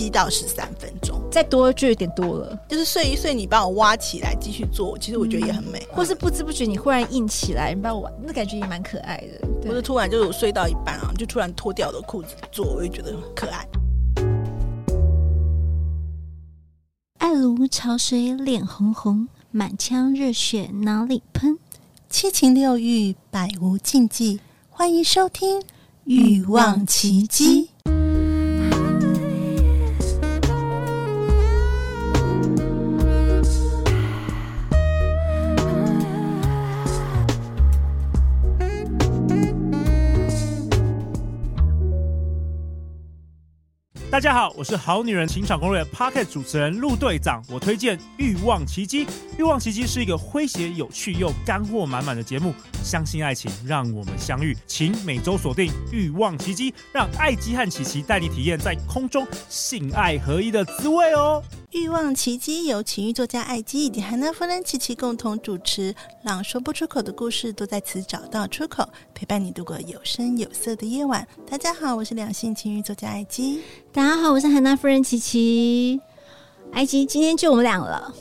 七到十三分钟，再多就有点多了。就是睡一睡，你把我挖起来继续做，其实我觉得也很美。嗯、或是不知不觉你忽然硬起来，你把我，那感觉也蛮可爱的。或者突然就是我睡到一半啊，就突然脱掉我的裤子做，我就觉得很可爱。爱如潮水，脸红红，满腔热血哪里喷？七情六欲，百无禁忌。欢迎收听《欲望琦姬》。大家好，我是好女人情场攻略 p o c k e t 主持人陆队长。我推荐《欲望奇迹》，《欲望奇迹》是一个诙谐、有趣又干货满满的节目。相信爱情，让我们相遇，请每周锁定《欲望奇迹》，让爱姬和琪琪带你体验在空中性爱合一的滋味哦。欲望奇迹由情欲作家艾姬以及韩娜夫人琪琪共同主持，让说不出口的故事都在此找到出口，陪伴你度过有声有色的夜晚。大家好，我是两性情欲作家艾姬。大家好，我是韩娜夫人琪琪。艾姬，今天就我们俩了，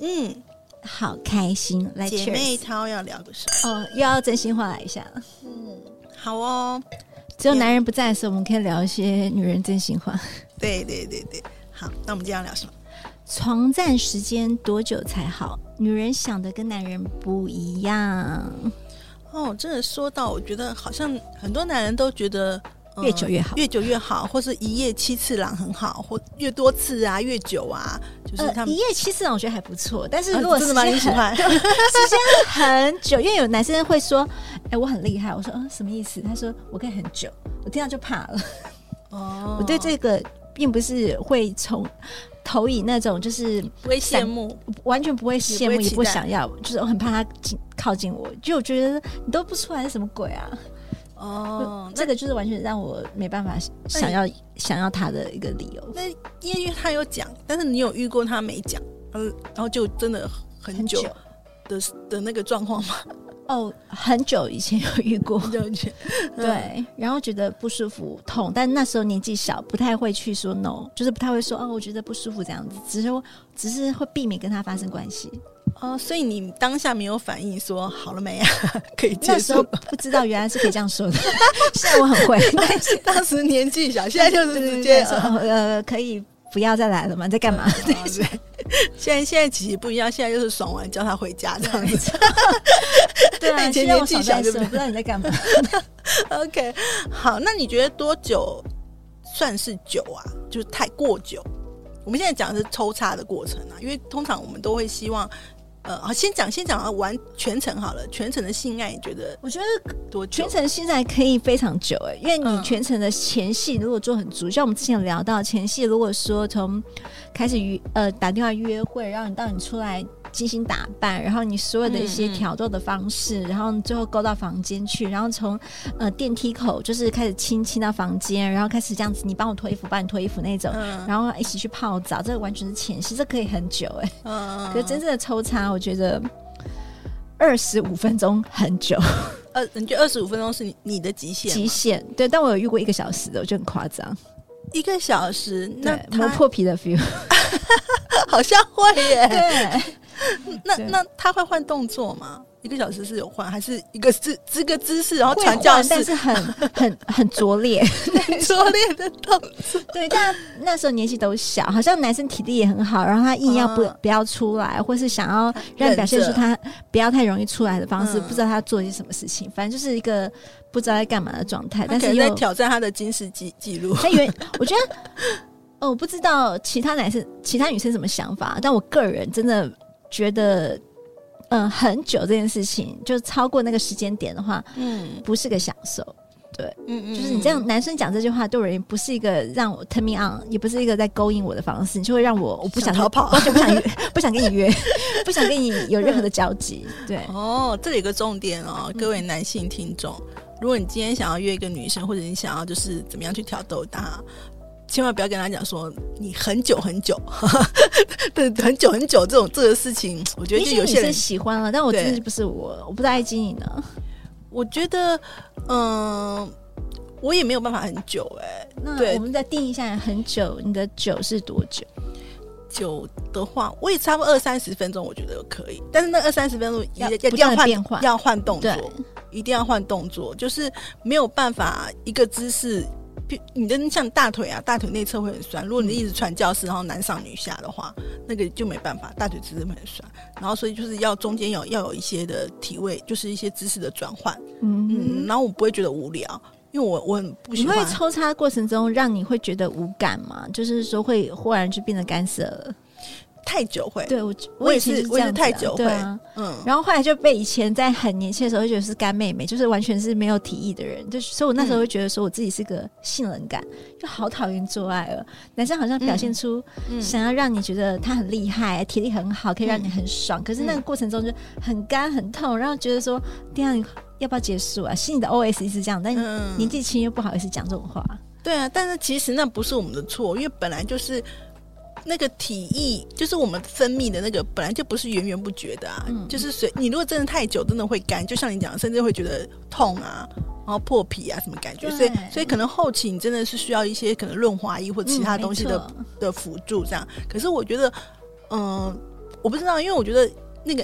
嗯，好开心。来，姐妹淘要聊个什么？哦，又要真心话来一下。嗯，好哦。只有男人不在的时候，我们可以聊一些女人真心话。对对对对，好，那我们今天要聊什么？床站时间多久才好？女人想的跟男人不一样。哦，真的说到，我觉得好像很多男人都觉得、嗯、越久越好，越久越好，或是一夜七次郎很好，或越多次啊越久啊，就是他们、呃、一夜七次郎我觉得还不错。但是如果、啊、真的吗？你喜欢时间很久，因为有男生会说：“哎、欸，我很厉害。”我说：“嗯，什么意思？”他说：“我可以很久。”我听到就怕了。哦，我对这个并不是会从。投以那种就是不会羡慕，完全不会羡慕，也不，想要，就是我很怕他近靠近我，就我觉得你都不出来是什么鬼啊？哦，这个就是完全让我没办法想要想要他的一个理由。那因为他有讲，但是你有遇过他没讲，嗯，然后就真的很久的很久的那个状况吗？哦，很久以前有遇过，对，然后觉得不舒服、痛，但那时候年纪小，不太会去说 no，就是不太会说哦，我觉得不舒服这样子，只是只是会避免跟他发生关系。哦，所以你当下没有反应说好了没啊？可以接受。那时候不知道原来是可以这样说的，现在我很会，但是当时年纪小，现在就是直接说呃可以。不要再来了吗？在干嘛？对 对，现在现在其实不一样，现在就是爽完叫他回家这样子。对啊，现在我少在说，不知道你在干嘛。OK，好，那你觉得多久算是久啊？就是太过久？我们现在讲的是抽插的过程啊，因为通常我们都会希望。呃，好，先讲先讲完全程好了。全程的性爱，你觉得？我觉得多全程性爱可以非常久哎，因为你全程的前戏如果做很足，嗯、像我们之前有聊到前戏，如果说从开始约呃打电话约会，然后你到你出来。精心打扮，然后你所有的一些挑逗的方式，嗯嗯，然后最后勾到房间去，然后从呃电梯口就是开始亲亲到房间，然后开始这样子，你帮我脱衣服，帮你脱衣服那种，嗯、然后一起去泡澡，这个完全是前戏，这可以很久哎、可是真正的抽插，我觉得二十五分钟很久。呃，你觉得二十五分钟是你你的极限？极限对，但我有遇过一个小时的，我觉得很夸张。一个小时，那磨破皮的 feel，好像会耶。对。那那他会换动作吗？一个小时是有换，还是一个姿这个姿势，然后传教士，但是很 很很拙劣，拙劣的动作。对，但那时候年纪都小，好像男生体力也很好，然后他硬要不、嗯、不要出来，或是想要让表现出他不要太容易出来的方式，不知道他做些什么事情，反正就是一个不知道在干嘛的状态。但是在挑战他的金石记记录。他以为我觉得哦，我不知道其他男生、其他女生什么想法，但我个人真的。觉得，嗯、呃，很久这件事情，就超过那个时间点的话，嗯，不是个享受，对，嗯嗯，就是你这样，男生讲这句话对我而言不是一个让我 turn me on，也不是一个在勾引我的方式，你就会让我我不想逃跑，完全不想约，不想跟你约，不想跟你有任何的交集，对。哦，这里有个重点哦，各位男性听众，嗯、如果你今天想要约一个女生，或者你想要就是怎么样去挑逗她。千万不要跟他讲说你很久很久，对，很久很久这种这个事情，我觉得就有些人喜欢了，但我真的不是我，我不太爱经营呢。我觉得，嗯、呃，我也没有办法很久哎、欸。那我们再定一下很久，你的久是多久？久的话，我也差不多二三十分钟，我觉得可以。但是那二三十分钟要要换要换动作，一定要换动作，就是没有办法一个姿势。你的像大腿啊，大腿内侧会很酸。如果你一直传教士，然后男上女下的话，那个就没办法，大腿姿势会很酸。然后所以就是要中间有要有一些的体位，就是一些姿势的转换。嗯嗯，然后我不会觉得无聊，因为我我很不喜欢。你会抽插过程中让你会觉得无感吗？就是说会忽然就变得干涩了。太久会，对我我也是，是、啊、我也是太久会，啊、嗯，然后后来就被以前在很年轻的时候就觉得是干妹妹，就是完全是没有体液的人，就所以我那时候会觉得说我自己是个性冷感，嗯、就好讨厌做爱了。男生好像表现出想要让你觉得他很厉害，体力很好，可以让你很爽，嗯、可是那个过程中就很干很痛，然后觉得说这样要不要结束啊？心里的 OS 是这样，但年纪轻又不好意思讲这种话。对啊，但是其实那不是我们的错，因为本来就是。那个体液就是我们分泌的那个，本来就不是源源不绝的啊，嗯、就是随你如果真的太久，真的会干，就像你讲的，甚至会觉得痛啊，然后破皮啊什么感觉，所以所以可能后期你真的是需要一些可能润滑液或其他东西的、嗯、的辅助这样。可是我觉得，嗯、呃，我不知道，因为我觉得那个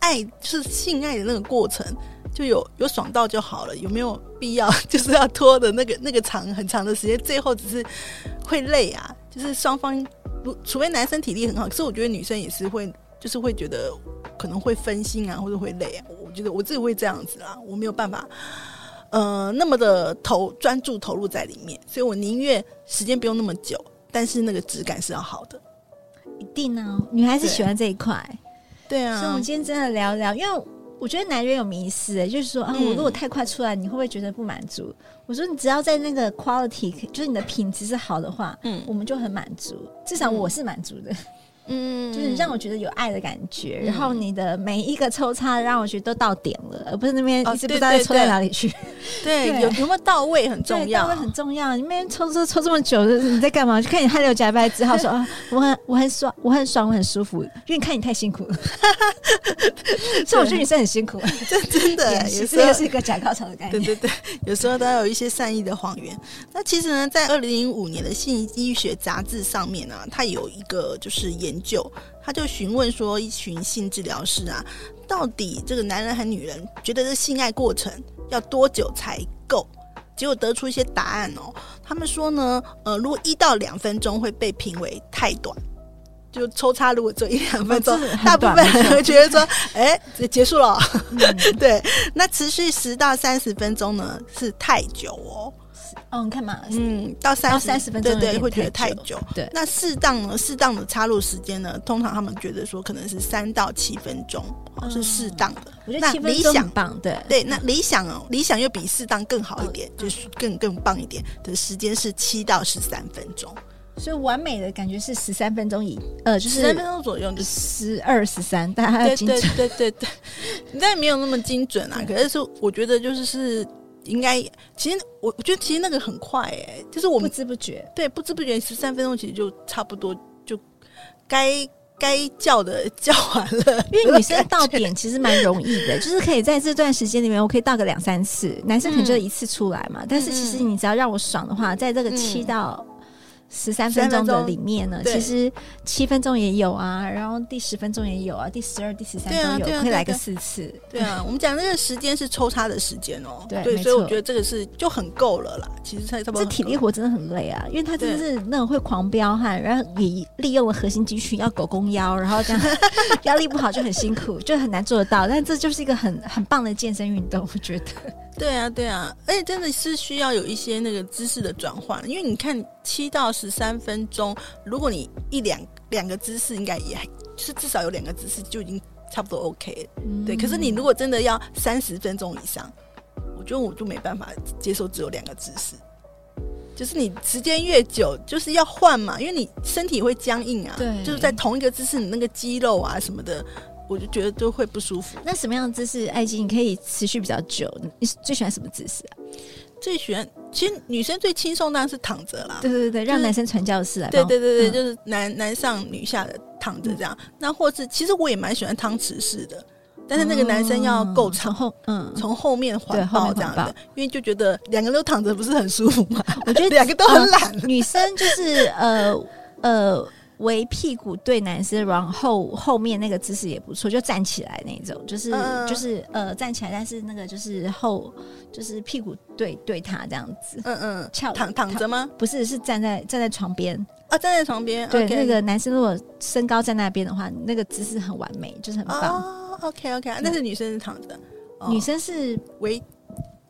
爱就是性爱的那个过程，就有有爽到就好了，有没有必要 就是要拖的那个那个长很长的时间，最后只是会累啊，就是双方。除非男生体力很好，可是我觉得女生也是会，就是会觉得可能会分心啊，或者会累啊。我觉得我自己会这样子啦，我没有办法，呃，那么的投专注投入在里面，所以我宁愿时间不用那么久，但是那个质感是要好的。一定啊，女孩子喜欢这一块。对啊，所以我们今天真的聊聊，因为我觉得男人有迷思，就是说啊，我如果太快出来，你会不会觉得不满足？我说你只要在那个 quality，就是你的品质是好的话，嗯，我们就很满足，至少我是满足的。嗯，就是让我觉得有爱的感觉，然后你的每一个抽插让我觉得都到点了，而不是那边一直不知道抽在哪里去。对，有有没有到位很重要，到位很重要。你那边抽抽抽这么久，你在干嘛？就看你汗流浃背只好说 啊，我很我很爽，我很爽，我很舒服，因为你看你太辛苦了。所以我觉得女生很辛苦，这真的也是也是一个假高潮的概念。对对对，有时候都要有一些善意的谎言。那其实呢，在二零零五年的性医学杂志上面呢，它有一个就是研。研究，他就询问说，一群性治疗师啊，到底这个男人和女人觉得这性爱过程要多久才够？结果得出一些答案哦。他们说呢，呃，如果一到两分钟会被评为太短，就抽插如果只有一两分钟，哦、大部分人会觉得说，哎，结束了。嗯、对，那持续十到三十分钟呢，是太久哦。哦，你看嘛，嗯，到三三十分钟，对对，会觉得太久。对，那适当呢？适当的插入时间呢？通常他们觉得说，可能是三到七分钟，是适当的。我觉得七分钟很棒，对对。那理想哦，理想又比适当更好一点，就是更更棒一点的时间是七到十三分钟。所以完美的感觉是十三分钟以呃，就是十三分钟左右，就十二十三，大家要精准。对对对对，你 但没有那么精准啊。可是是我觉得就是是。应该，其实我我觉得其实那个很快哎、欸，就是我们不知不觉，对，不知不觉十三分钟其实就差不多就该该叫的叫完了。因为女生到点其实蛮容易的，就是可以在这段时间里面，我可以到个两三次，男生可能就一次出来嘛。嗯、但是其实你只要让我爽的话，在这个七到。十三分钟的里面呢，其实七分钟也有啊，然后第十分钟也有啊，第十二、第十三都有，可以来个四次。对啊，我们讲那个时间是抽插的时间哦。对，所以我觉得这个是就很够了啦。其实差不多。这体力活真的很累啊，因为他真的是那种会狂飙汗，然后也利用了核心肌群要狗弓腰，然后这样 腰力不好就很辛苦，就很难做得到。但这就是一个很很棒的健身运动，我觉得。对啊，对啊，而且真的是需要有一些那个姿势的转换，因为你看七到十三分钟，如果你一两两个姿势，应该也就是至少有两个姿势就已经差不多 OK 了。嗯、对，可是你如果真的要三十分钟以上，我觉得我就没办法接受只有两个姿势，就是你时间越久，就是要换嘛，因为你身体会僵硬啊，对，就是在同一个姿势，你那个肌肉啊什么的。我就觉得就会不舒服。那什么样的姿势，爱情你可以持续比较久？你最喜欢什么姿势啊？最喜欢，其实女生最轻松当然是躺着啦。对对对，让男生传教士啊。对对对对，就是男男上女下的躺着这样。那或是其实我也蛮喜欢汤匙式的，但是那个男生要够长，后嗯，从后面环抱这样的，因为就觉得两个人都躺着不是很舒服嘛。我觉得 两个都很懒，女生就是呃呃。围屁股对男生，然后后面那个姿势也不错，就站起来那种，就是、嗯、就是呃站起来，但是那个就是后就是屁股对对他这样子，嗯嗯，翘躺躺着吗？不是，是站在站在床边啊，站在床边。对.那个男生如果身高在那边的话，那个姿势很完美，就是很棒。哦、OK OK，那是女生是躺着，女生是围，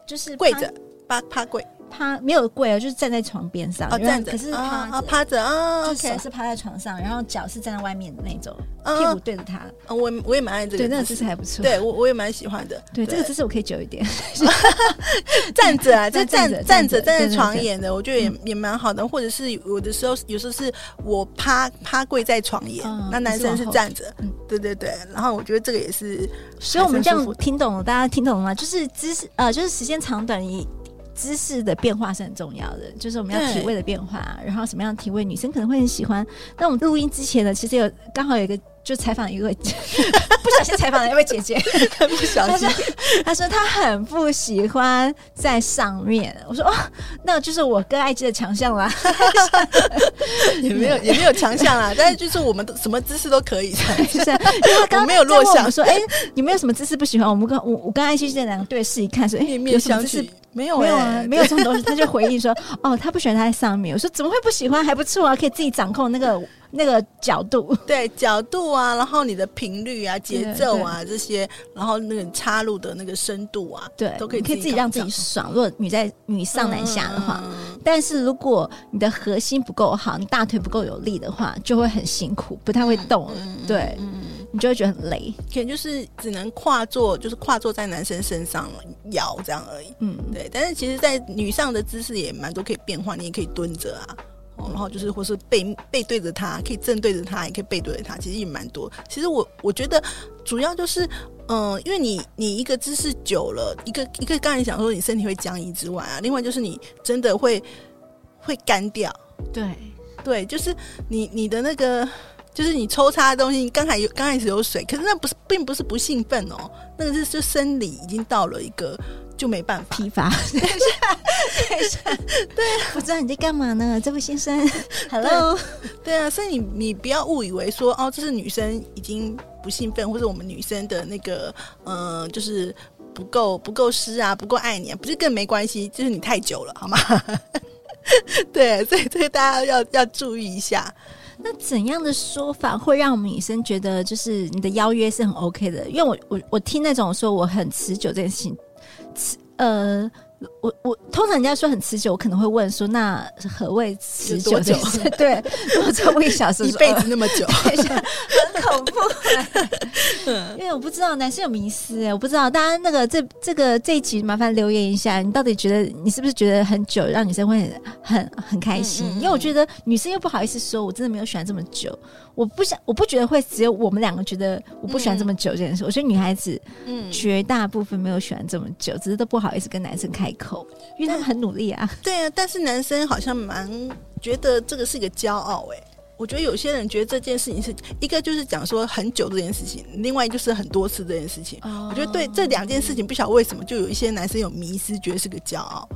就是跪着，趴趴跪。他没有跪啊，就是站在床边上，哦、站着，可是趴啊趴着啊，手是趴在床上，然后脚是站在外面的那种，哦、屁股对着他。我我也蛮爱这个，对，那个姿势还不错。对我我也蛮喜欢的。对，对这个姿势我可以久一点。站着啊，就站着站着站在床沿的，我觉得也也蛮好的。或者是有的时候，有时候是我趴趴跪在床沿，嗯，那男生是站着。嗯，对对对。然后我觉得这个也是，所以我们这样听懂了，大家听懂了吗？就是姿势呃，就是时间长短一。姿势的变化是很重要的，就是我们要体位的变化，然后什么样的体位女生可能会很喜欢。那我们录音之前呢，其实有刚好有一个。就采访一位 不小心采访了一位姐姐，不小心，她说她很不喜欢在上面。我说哦，那就是我跟艾姬的强项啦，也没有也没有强项啦，但是就是我们什么姿势都可以，就是因为他刚刚没有落下说，哎，你没有什么姿势不喜欢？我们跟我我跟艾姬这两个对视一看，说哎，有什么姿势？没有没有啊，没有这种东西。他就回应说，哦，他不喜欢他在上面。我说怎么会不喜欢？还不错啊，可以自己掌控那个。那个角度，对角度啊，然后你的频率啊、节奏啊这些，然后那个插入的那个深度啊，对，都可以可以自己让自己爽。如果女在女上男下的话，嗯，但是如果你的核心不够好，你大腿不够有力的话，就会很辛苦，不太会动。嗯、对、嗯，你就会觉得很累，可能就是只能跨坐，就是跨坐在男生身上摇这样而已。嗯，对。但是其实，在女上的姿势也蛮多可以变化，你也可以蹲着啊。然后就是，或是背背对着他，可以正对着他，也可以背对着他，其实也蛮多。其实我我觉得主要就是，嗯、呃，因为你你一个姿势久了，一个一个刚才讲说你身体会僵硬之外啊，另外就是你真的会会干掉。对对，就是你你的那个，就是你抽插的东西，刚才有刚开始有水，可是那不是并不是不兴奋哦，那个是就生理已经到了一个。就没办法批发，对对，不知道你在干嘛呢，这位先生？Hello，对，对啊，所以你你不要误以为说哦，这是女生已经不兴奋，或者我们女生的那个呃，就是不够不够湿啊，不够爱你啊，不是更没关系，就是你太久了，好吗？对，所以这个大家要要注意一下。那怎样的说法会让我们女生觉得就是你的邀约是很 OK 的？因为我我我听那种说我很持久这件事情。呃，我我通常人家说很持久，我可能会问说，那何谓持久？久 对，我超过一小时，一辈子那么久，很恐怖。因为我不知道男生有迷思哎，我不知道大家那个这这个这一集麻烦留言一下，你到底觉得你是不是觉得很久让女生会很很很开心？嗯嗯嗯，因为我觉得女生又不好意思说，我真的没有喜欢这么久。我不想，我不觉得会只有我们两个觉得我不喜欢这么久这件事。嗯、我觉得女孩子，嗯，绝大部分没有喜欢这么久，只是都不好意思跟男生开口，因为他们很努力啊。对啊，但是男生好像蛮觉得这个是一个骄傲哎。我觉得有些人觉得这件事情是一个就是讲说很久这件事情，另外就是很多次这件事情。哦、我觉得对这两件事情，不晓得为什么就有一些男生有迷失，觉得是个骄傲。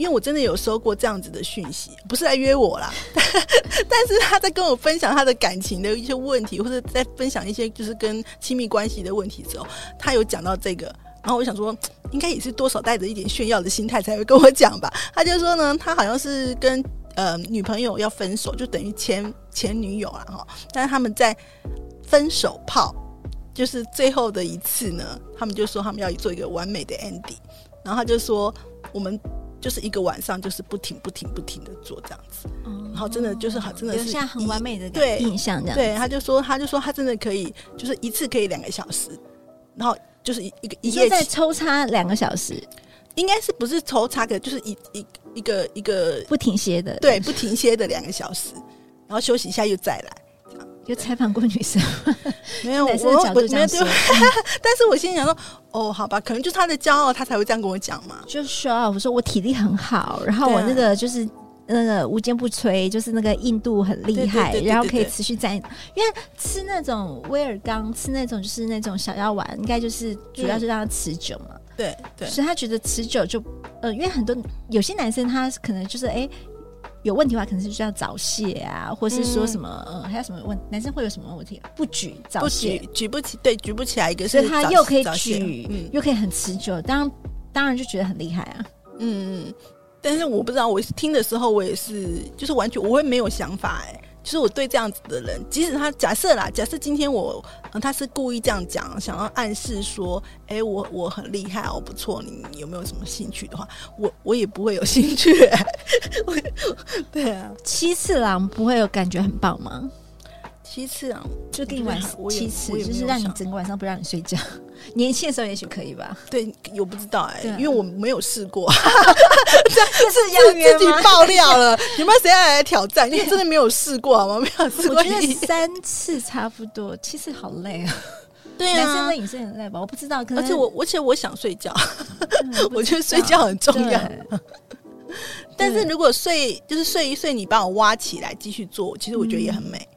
因为我真的有收过这样子的讯息，不是来约我啦，但是他在跟我分享他的感情的一些问题，或者在分享一些就是跟亲密关系的问题之后，他有讲到这个，然后我想说，应该也是多少带着一点炫耀的心态才会跟我讲吧。他就说呢，他好像是跟呃女朋友要分手，就等于前前女友了哈，但是他们在分手炮，就是最后的一次呢，他们就说他们要做一个完美的 ending，然后他就说我们。就是一个晚上，就是不停、不停、不停的做这样子，嗯、然后真的就是很，真的是留下很完美的对印象这样。对，他就说，他就说，他真的可以，就是一次可以两个小时，然后就是一一个一夜在抽插两个小时，应该是不是抽插的，就是一一一个一个不停歇的，对，不停歇的两个小时，然后休息一下又再来。有采访过女生，没有，我我没有，但是我心里想说，哦，好吧，可能就是他的骄傲，他才会这样跟我讲嘛。就说啊，我说我体力很好，然后我那个就是那个无坚不摧，就是那个硬度很厉害，然后可以持续在。因为吃那种威尔刚，吃那种就是那种小药丸，应该就是主要是让它持久嘛。对对，所以他觉得持久就呃，因为很多有些男生他可能就是哎、欸、有问题的话，可能是需要早泄啊，或是说什么、嗯、呃还有什么问男生会有什么问题？不举早泄，举不起，对，举不起来一个，所以他又可以举，嗯，又可以很持久，当然当然就觉得很厉害啊，嗯嗯，但是我不知道，我听的时候我也是就是完全我会没有想法哎、欸。就是我对这样子的人，即使他假设啦，假设今天我，他是故意这样讲，想要暗示说，哎、我我很厉害，我不错，你，有没有什么兴趣的话，我我也不会有兴趣、欸。对啊，七次郎不会有感觉很棒吗？七次啊就给你晚上七次，就是让你整个晚上不让你睡觉。年轻的时候也许可以吧？对，我不知道哎、欸，因为我没有试过。这是自己 爆料了，有没有谁要来挑战？因为真的没有试过，好吗？没有试过。我觉得三次差不多，七次好累啊。对啊，男生跟女生很累吧？我不知道，而且我，而且我想睡觉，我觉得睡觉很重要。但是如果睡就是睡一睡，你把我挖起来继续做，其实我觉得也很美。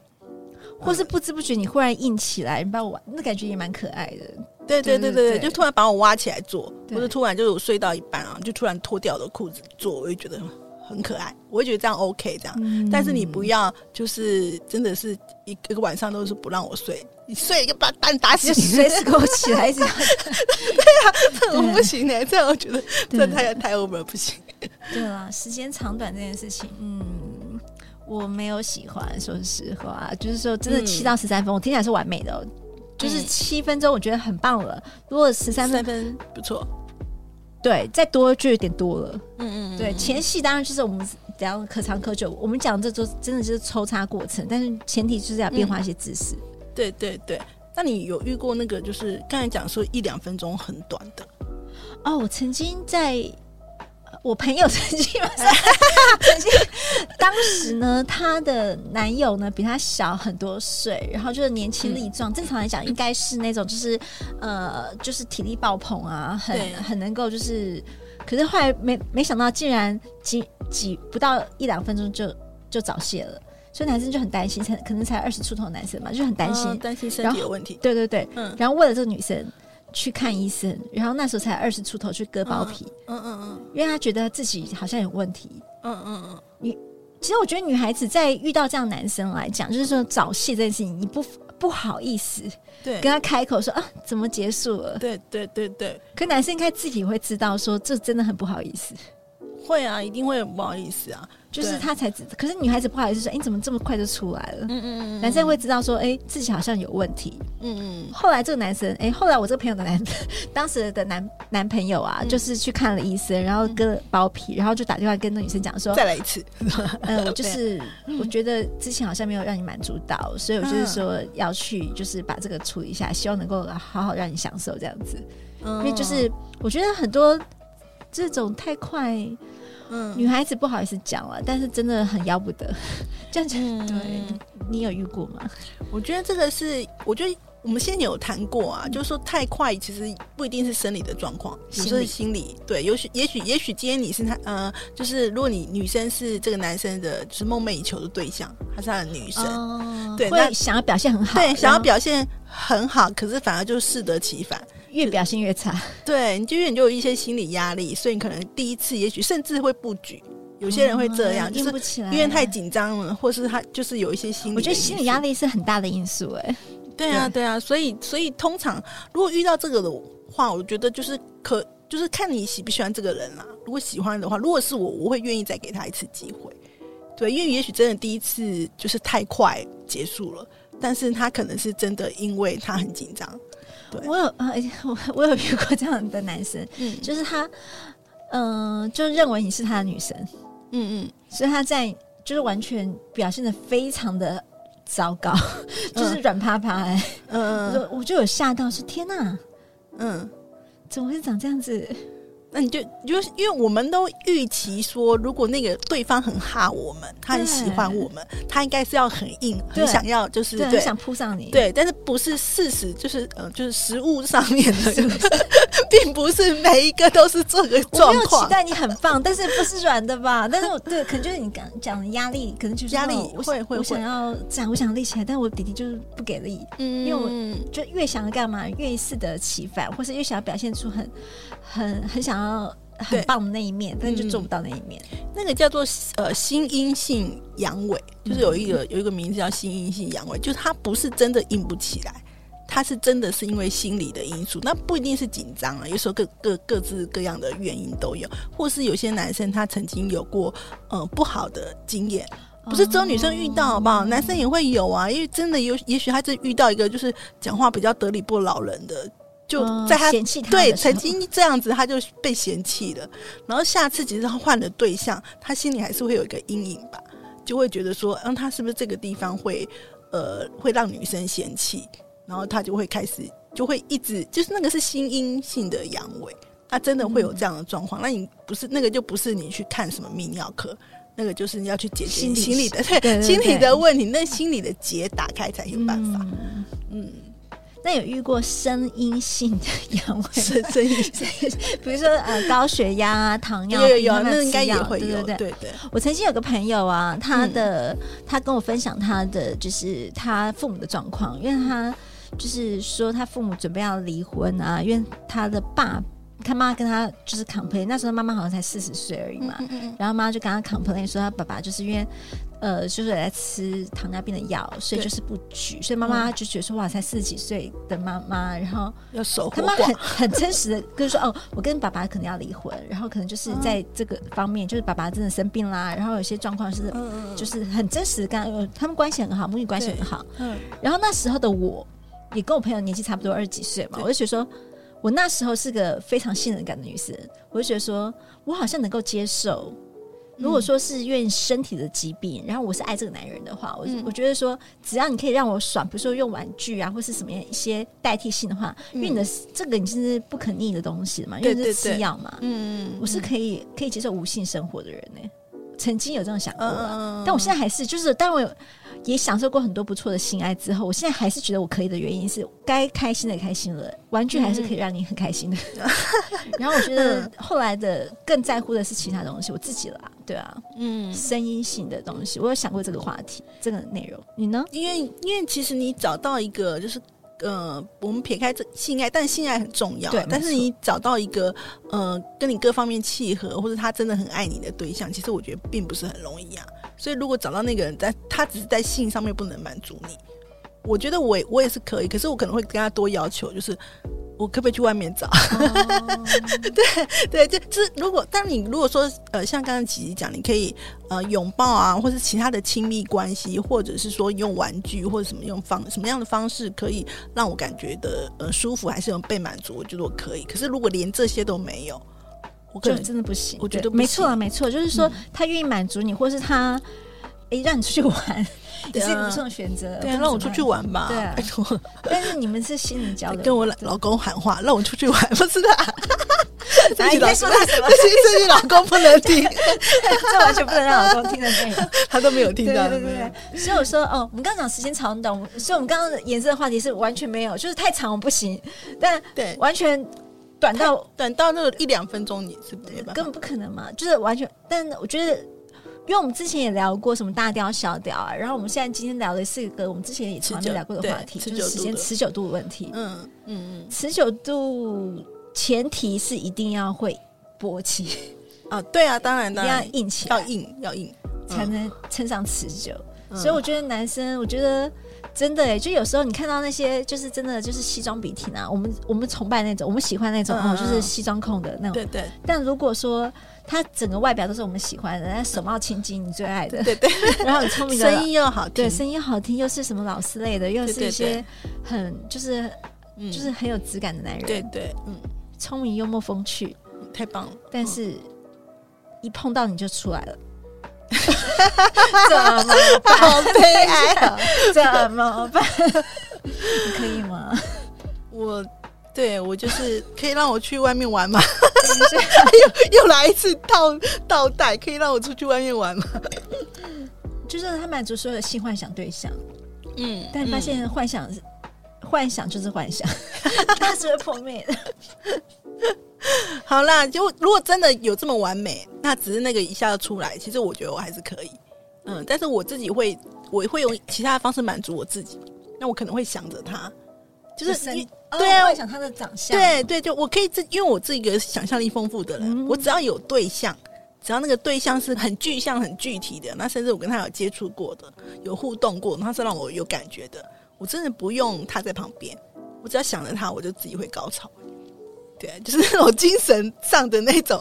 或是不知不觉你忽然硬起来，你把我挖，那感觉也蛮可爱的。对对对对对，就突然把我挖起来做，或者突然就是我睡到一半啊，就突然脱掉我的裤子做，我就觉得很可爱，我会觉得这样 OK 这样。嗯、但是你不要就是真的是一个晚上都是不让我睡，你睡一个把蛋打死，随时给我起来这样。对、啊，这我不行哎、欸，这样我觉得这太太 over 不行。对啊，时间长短这件事情，嗯，我没有喜欢，说实话，就是说真的七到十三分，嗯、我听起来是完美的、哦。就是七分钟，我觉得很棒了。如果十三分，分不错，对，再多就有点多了。嗯嗯，对，前戏当然就是我们讲可长可久。我们讲这都真的就是抽插过程，但是前提就是要变化一些姿势、嗯。对对对，那你有遇过那个就是刚才讲说一两分钟很短的？哦，我曾经在。我朋友曾经，曾经，当时呢，她的男友呢比她小很多岁，然后就是年轻力壮。正常来讲，应该是那种就是呃，就是体力爆棚啊，很很能够就是。可是后来没没想到，竟然几几不到一两分钟就就早泄了，所以男生就很担心，才可能才二十出头的男生嘛，就很担心，担心身体有问题。对对对，嗯。然后为了这个女生。去看医生，然后那时候才二十出头去割包皮，嗯嗯嗯，因为他觉得自己好像有问题，嗯嗯嗯。你其实我觉得女孩子在遇到这样男生来讲，就是说早泄这件事情，你不不好意思对跟他开口说啊，怎么结束了？对对对对。可男生应该自己会知道说，这真的很不好意思。会啊，一定会不好意思啊。就是他才知，可是女孩子不好意思说，哎、欸，你怎么这么快就出来了？嗯嗯嗯。男生会知道说，哎、欸，自己好像有问题。嗯嗯。后来这个男生，哎、欸，后来我这个朋友的男，当时的男男朋友啊，嗯、就是去看了医生，然后割了包皮，然后就打电话跟那女生讲说，再来一次。嗯，我就 是我觉得之前好像没有让你满足到，所以我就是说要去，就是把这个处理一下，希望能够好好让你享受这样子。嗯。因为就是我觉得很多这种太快。嗯，女孩子不好意思讲了，但是真的很要不得，这样子。嗯、对，你有遇过吗？我觉得这个是，我觉得我们先前有谈过啊，嗯、就是说太快其实不一定是生理的状况，有时候是心理。对，也许也许也许今天你是他，呃，就是如果你女生是这个男生的，就是梦寐以求的对象，他是他的女生，哦、对，那想要表现很好，对，想要表现很好，可是反而就适得其反。越表现越差，对，你就越你就有一些心理压力，所以你可能第一次也许甚至会不举。有些人会这样，硬不起来，因为太紧张了，或是他就是有一些心理。我觉得心理压力是很大的因素，哎，对啊，对啊，所以所以通常如果遇到这个的话，我觉得就是可就是看你喜不喜欢这个人啦。如果喜欢的话，如果是我，我会愿意再给他一次机会。对，因为也许真的第一次就是太快结束了，但是他可能是真的因为他很紧张。我有呃，我我有遇过这样的男生，嗯，就是他，嗯、呃，就认为你是他的女神，嗯嗯，所以他在就是完全表现的非常的糟糕，嗯、就是软趴趴、欸，嗯，我我就有吓到说天哪，嗯，怎么会长这样子？那你就就是因为我们都预期说，如果那个对方很哈我们，他很喜欢我们，他应该是要很硬，很想要，就是对，很想扑上你。对，但是不是事实，就是呃，就是实物上面的，并不是每一个都是这个状况。我没有期待你很棒，但是不是软的吧？但是我对，可能就是你刚讲的压力，可能就是压力会会，我想要这样，我想立起来，但我弟弟就是不给力，嗯，因为我就越想要干嘛，越适得其反，或是越想要表现出很很很想要。很棒的那一面，但是就做不到那一面。嗯、那个叫做呃心阴性阳痿，就是有一个有一个名字叫心阴性阳痿，就是他不是真的硬不起来，他是真的是因为心理的因素，那不一定是紧张啊，有时候各各各自各样的原因都有，或是有些男生他曾经有过呃不好的经验，不是只有女生遇到好不好？男生也会有啊，因为真的有，也许他是遇到一个就是讲话比较得理不饶人的。就在他，嫌弃他对曾经这样子，他就被嫌弃了。然后下次其实他换了对象，他心里还是会有一个阴影吧，就会觉得说，嗯，他是不是这个地方会呃会让女生嫌弃？然后他就会开始就会一直就是那个是心因性的阳痿，他真的会有这样的状况。嗯、那你不是那个就不是你去看什么泌尿科，那个就是你要去解决心理，心理的 心理的问题，那心理的结打开才有办法，嗯。嗯那有遇过声音性的阳痿？声音，比如说呃高血压啊、糖尿病，有有有，那应该也会有。对对对，对，我曾经有个朋友啊，他的、嗯、他跟我分享他的就是他父母的状况，因为他就是说他父母准备要离婚啊，因为他的爸。他妈跟他就是 complain，那时候妈妈好像才四十岁而已嘛，嗯嗯嗯，然后妈妈就跟他 complain 说他爸爸就是因为呃就是在吃糖尿病的药，所以就是不举，所以妈妈就觉得说哇，才四十几岁的妈妈，然后要守他妈很很真实的跟说哦，我跟爸爸可能要离婚，然后可能就是在这个方面，就是爸爸真的生病啦，然后有些状况是就是很真实的，跟他们关系很好，母女关系很好，嗯，然后那时候的我也跟我朋友年纪差不多二十几岁嘛，我就觉得说。我那时候是个非常信任感的女生，我就觉得说，我好像能够接受，如果说是因为身体的疾病，然后我是爱这个男人的话，我我觉得说，只要你可以让我爽，比如说用玩具啊，或是什么样一些代替性的话，因为你的这个已经是不可逆的东西嘛，因为是吃药嘛，嗯，我是可以可以接受无性生活的人呢，曾经有这样想过，但我现在还是，就是当我有。也享受过很多不错的性爱之后，我现在还是觉得我可以的原因是，该开心的开心了，玩具还是可以让你很开心的。嗯、然后我觉得后来的更在乎的是其他东西，我自己啦，对啊，嗯，声音性的东西，我有想过这个话题，这个内容，你呢？因为因为其实你找到一个就是。呃，我们撇开这性爱，但性爱很重要。对，但是你找到一个呃，跟你各方面契合，或者他真的很爱你的对象，其实我觉得并不是很容易啊。所以如果找到那个人，在他只是在性上面不能满足你，我觉得我我也是可以，可是我可能会跟他多要求，就是。我可不可以去外面找？哦、对 对，就就是如果，但你如果说呃，像刚刚琪琪讲，你可以呃拥抱啊，或是其他的亲密关系，或者是说用玩具或者什么用方什么样的方式，可以让我感觉的呃舒服，还是有被满足？我觉得我可以。可是如果连这些都没有，我可能真的不行。我觉得没错啊，没错，就是说、嗯、他愿意满足你，或是他哎让你出去玩。也是不错的选择，对啊，让我出去玩吧，对啊，拜托。但是你们是心灵交流，跟我老老公喊话，让我出去玩，不是的。啊，你在说他什么？这句老公不能听，这完全不能让老公听的内容，他都没有听到。对对对，所以我说，哦，我们刚刚讲时间长短，所以我们刚刚延伸的话题是完全没有，就是太长我不行，但对，完全短到短到那个一两分钟，你是不是根本不可能嘛？就是完全，但我觉得。因为我们之前也聊过什么大调小调啊，然后我们现在今天聊的是一个我们之前也从来没聊过的话题，就是时间持久度的问题。嗯嗯嗯，持久度前提是一定要会勃起 啊，对啊，当然当然一定要硬起来，要硬要硬才能称上持久。嗯、所以我觉得男生，我觉得真的哎，就有时候你看到那些就是真的就是西装笔挺啊，我们我们崇拜那种，我们喜欢那种、嗯、哦，就是西装控的那种。对对。但如果说他整个外表都是我们喜欢的，那手貌千金，你最爱的，对对，然后很聪明的，声音又好听，对，声音又好听，又是什么老师类的，又是一些很就是就是很有质感的男人，对对，嗯，聪明幽默风趣，太棒了。但是一碰到你就出来了，怎么办？好悲哀啊！怎么办？你可以吗？我对我就是可以让我去外面玩吗？又 又来一次倒倒带，可以让我出去外面玩吗？就是他满足所有的性幻想对象，嗯，但发现幻想、嗯、幻想就是幻想，它是会破灭的。好啦，就如果真的有这么完美，那只是那个一下就出来。其实我觉得我还是可以，嗯，但是我自己会，我会用其他的方式满足我自己。那我可能会想着他，就是你对啊，幻想他的长相，对对，就我可以自，因为我是一个想象力丰富的人，嗯、我只要有对象。只要那个对象是很具象、很具体的，那甚至我跟他有接触过的、有互动过，他是让我有感觉的，我真的不用他在旁边，我只要想着他，我就自己会高潮。对，就是那种精神上的那种。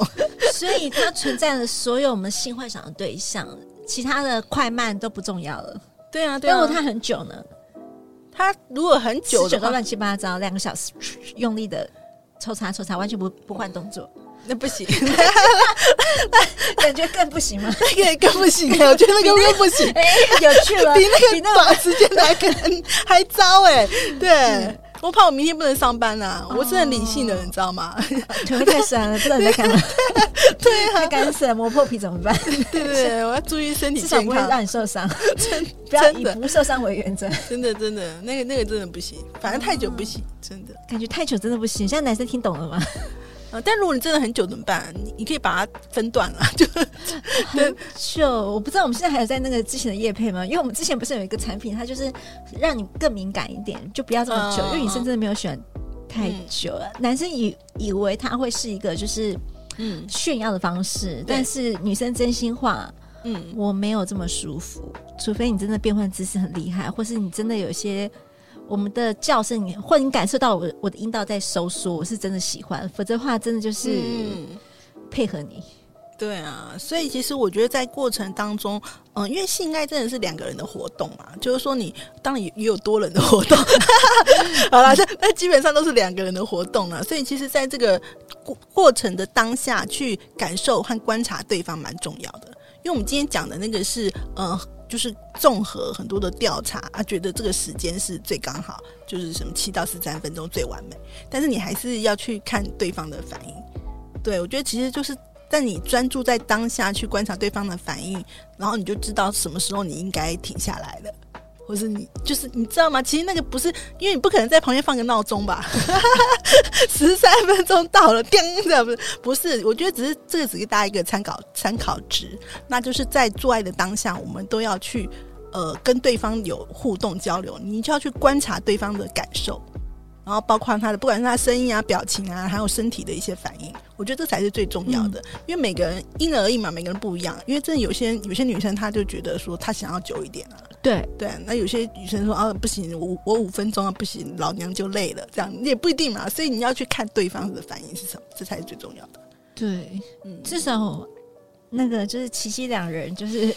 所以，他存在了所有我们性幻想的对象，其他的快慢都不重要了。对啊，对啊。如果他很久呢？他如果很久的话，乱七八糟，两个小时用力的抽插抽插，完全不不换动作。那不行，感觉更不行吗？那个更不行，我觉得那个更不行。哎，有趣了，比那个短时间来可能 还糟哎。对，我怕我明天不能上班啊！我是很理性的，你知道吗？腿太酸了，不知道你在干嘛。对，太干涩，磨破皮怎么办？对对对，我要注意身体健康，不会让你受伤。真不要以不受伤为原则。真的真的，那个那个真的不行，反正太久不行，真的。感觉太久真的不行。现在男生听懂了吗？但如果你真的很久怎么办？你你可以把它分段了，就很久。我不知道我们现在还有在那个之前的叶配吗？因为我们之前不是有一个产品，它就是让你更敏感一点，就不要这么久。因为女生真的没有喜欢太久了。男生以以为他会是一个就是嗯炫耀的方式，但是女生真心话，嗯，我没有这么舒服。除非你真的变换姿势很厉害，或是你真的有些。我们的叫声，你或者你感受到我我的阴道在收缩，我是真的喜欢。否则的话，真的就是配合你。嗯、对啊，所以其实我觉得在过程当中，嗯，因为性爱真的是两个人的活动嘛，就是说你当然也有多人的活动。好啦，这那基本上都是两个人的活动了。所以其实在这个过过程的当下，去感受和观察对方蛮重要的。因为我们今天讲的那个是，嗯。就是综合很多的调查啊，觉得这个时间是最刚好，就是什么七到十三分钟最完美。但是你还是要去看对方的反应。对，我觉得其实就是在你专注在当下去观察对方的反应，然后你就知道什么时候你应该停下来了。或是你就是你知道吗？其实那个不是，因为你不可能在旁边放个闹钟吧？十三分钟到了，叮的不是不是。我觉得只是这个只是大家一个参考参考值，那就是在做爱的当下，我们都要去呃跟对方有互动交流，你就要去观察对方的感受。然后包括他的，不管是他声音啊、表情啊，还有身体的一些反应，我觉得这才是最重要的。嗯、因为每个人因人而异嘛，每个人不一样。因为真的有些有些女生，她就觉得说她想要久一点啊。对对，那有些女生说啊，不行，我我五分钟啊不行，老娘就累了，这样也不一定嘛。所以你要去看对方的反应是什么，这才是最重要的。对，嗯，至少那个就是琪琪两人就是。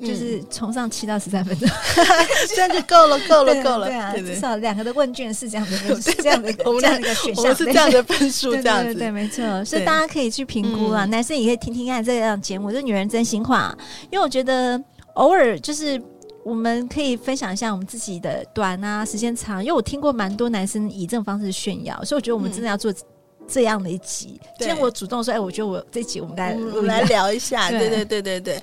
就是从上七到十三分钟，这样就够了，够了，够了。对啊，至少两个的问卷是这样的，是这样的，这样的选项是这样的分数，这样子，对，没错。所以大家可以去评估啊，男生也可以听听看这样节目，就女人真心话。因为我觉得偶尔就是我们可以分享一下我们自己的短啊，时间长。因为我听过蛮多男生以这种方式炫耀，所以我觉得我们真的要做这样的一集。今天我主动说，哎，我觉得我这集我们来我们来聊一下，对对对对对。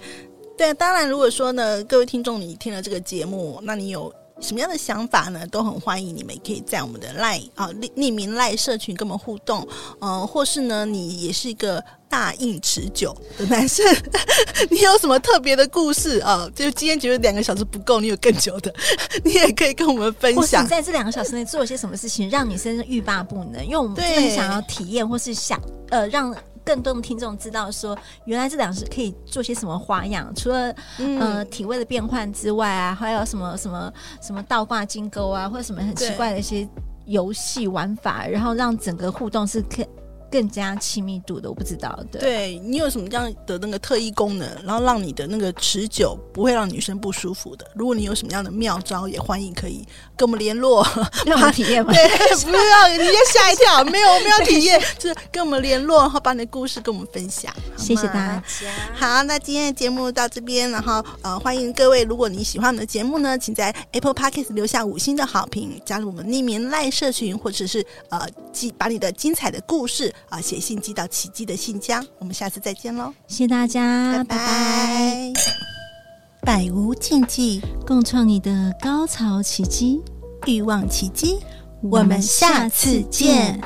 对，当然，如果说呢，各位听众，你听了这个节目，那你有什么样的想法呢？都很欢迎你们可以在我们的赖啊匿匿名赖社群跟我们互动，嗯、或是呢，你也是一个大硬持久的男生，你有什么特别的故事啊？就今天觉得两个小时不够，你有更久的，你也可以跟我们分享。在这两个小时内做了些什么事情，让女生欲罢不能？因为我们真的想要体验，或是想呃让。更多的听众知道说，原来这两是可以做些什么花样？除了、嗯、呃体位的变换之外啊，还有什么什么什么倒挂金钩啊，或者什么很奇怪的一些游戏玩法，然后让整个互动是可更加亲密度的，我不知道。对，对你有什么这样的那个特异功能，然后让你的那个持久不会让女生不舒服的？如果你有什么样的妙招，也欢迎可以跟我们联络，让我们体验吗？对，不要，你先吓一跳，没有，我们要体验，就是跟我们联络，然后把你的故事跟我们分享。谢谢大家。好，那今天的节目到这边，然后呃，欢迎各位，如果你喜欢我们的节目呢，请在 Apple Podcast 留下五星的好评，加入我们匿名赖社群，或者是呃记把你的精彩的故事啊、呃、写信寄到奇迹的信箱。我们下次再见喽，谢谢大家，拜拜。拜拜，百无禁忌，共创你的高潮奇迹，欲望奇迹，我们下次见。